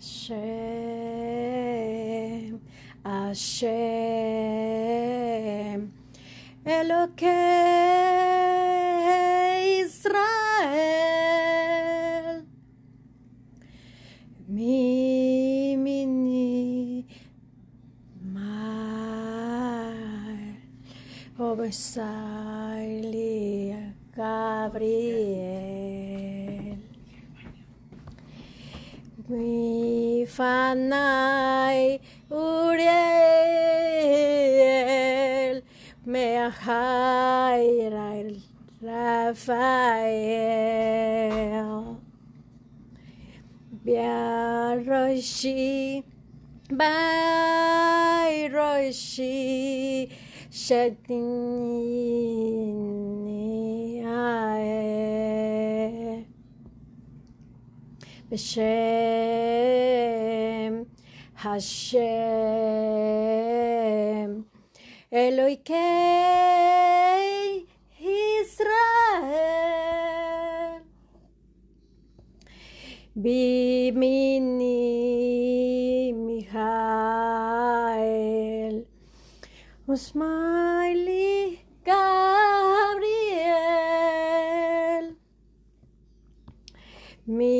Hashem, Hashem, Elokei Israel, Mimini Mar, Obesaili Gabriel. Mi Lefanai Uriel Meahai Raphael Biaroshi Bairoshi Shetin בשם השם אלוהיקי ישראל בימיני מיכאל ושמאלי גבריאל מי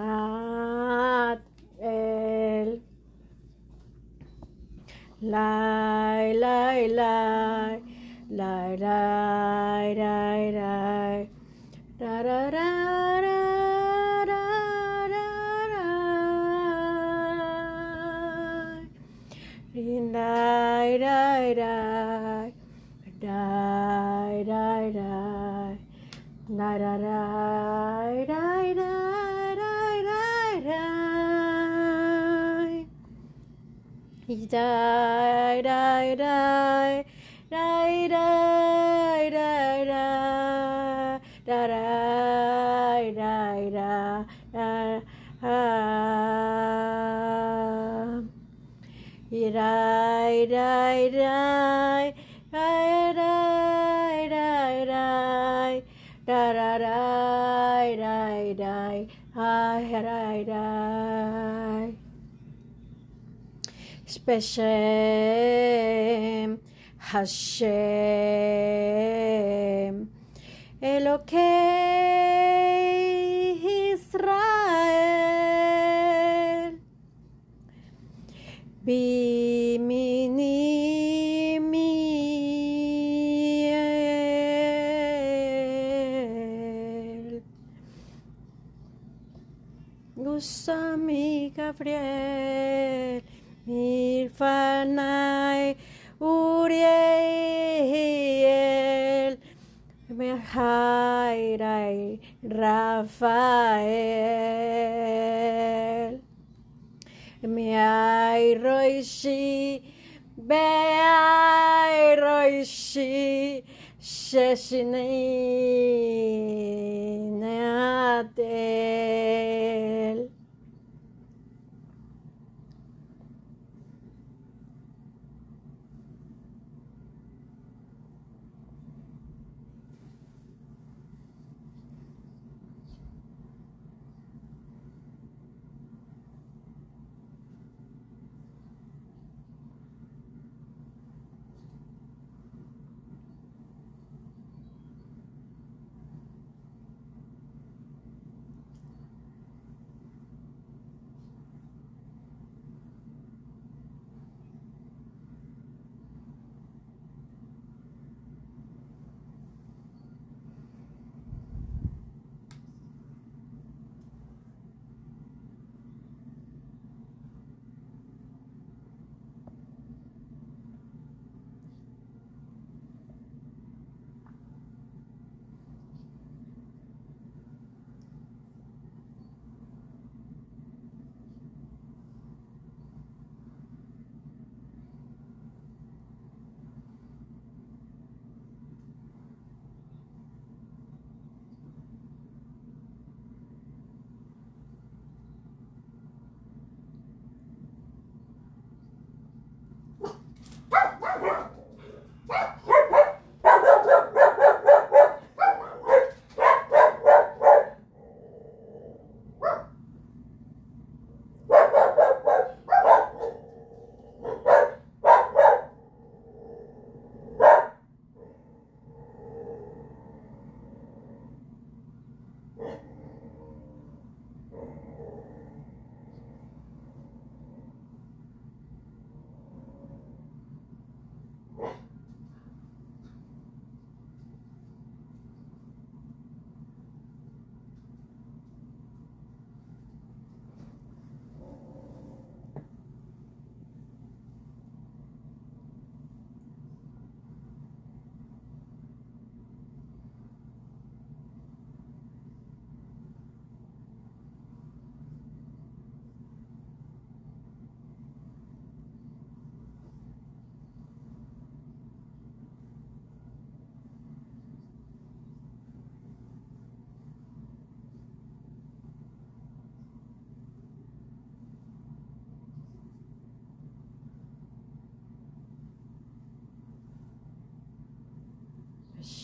lie, lie, lie, lie, lie, lie, lie, lie, He died, died, died, died, died, died, died, died, died, died. He died, died, died, died, died, died, died, died, died, died, Beshem Hashem. Elokei Israel Bimini Miel. Gusami Gabriel Milfanai Uriel Mehairai Rafael. Meai Roishi Beai Roishi Sheshinatel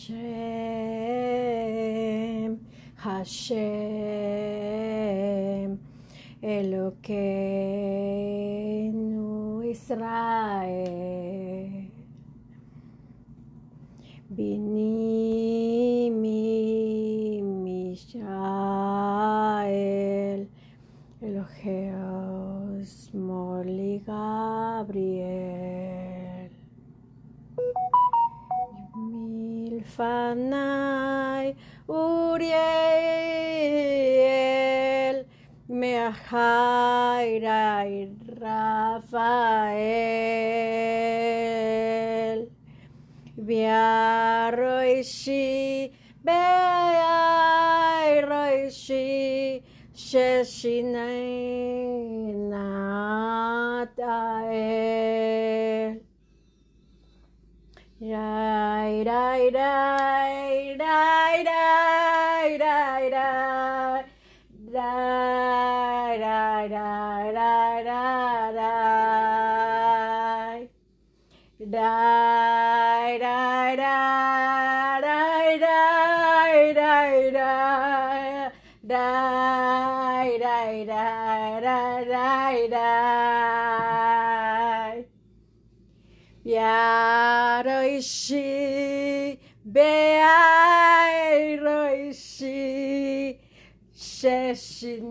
Hashem, Hashem, Elokeinu Israel. Binimi Milfanai Uriel, Meahaira Rafael. Biaroishi, Beairoishi, Sheshinatael. Rai, rai, rai, Rai, rai, rai, rai, rai. Die, die, die, die, die, die, die, die, die, die, die, die, die. Yaroishi, Beairoishi, Shashinai.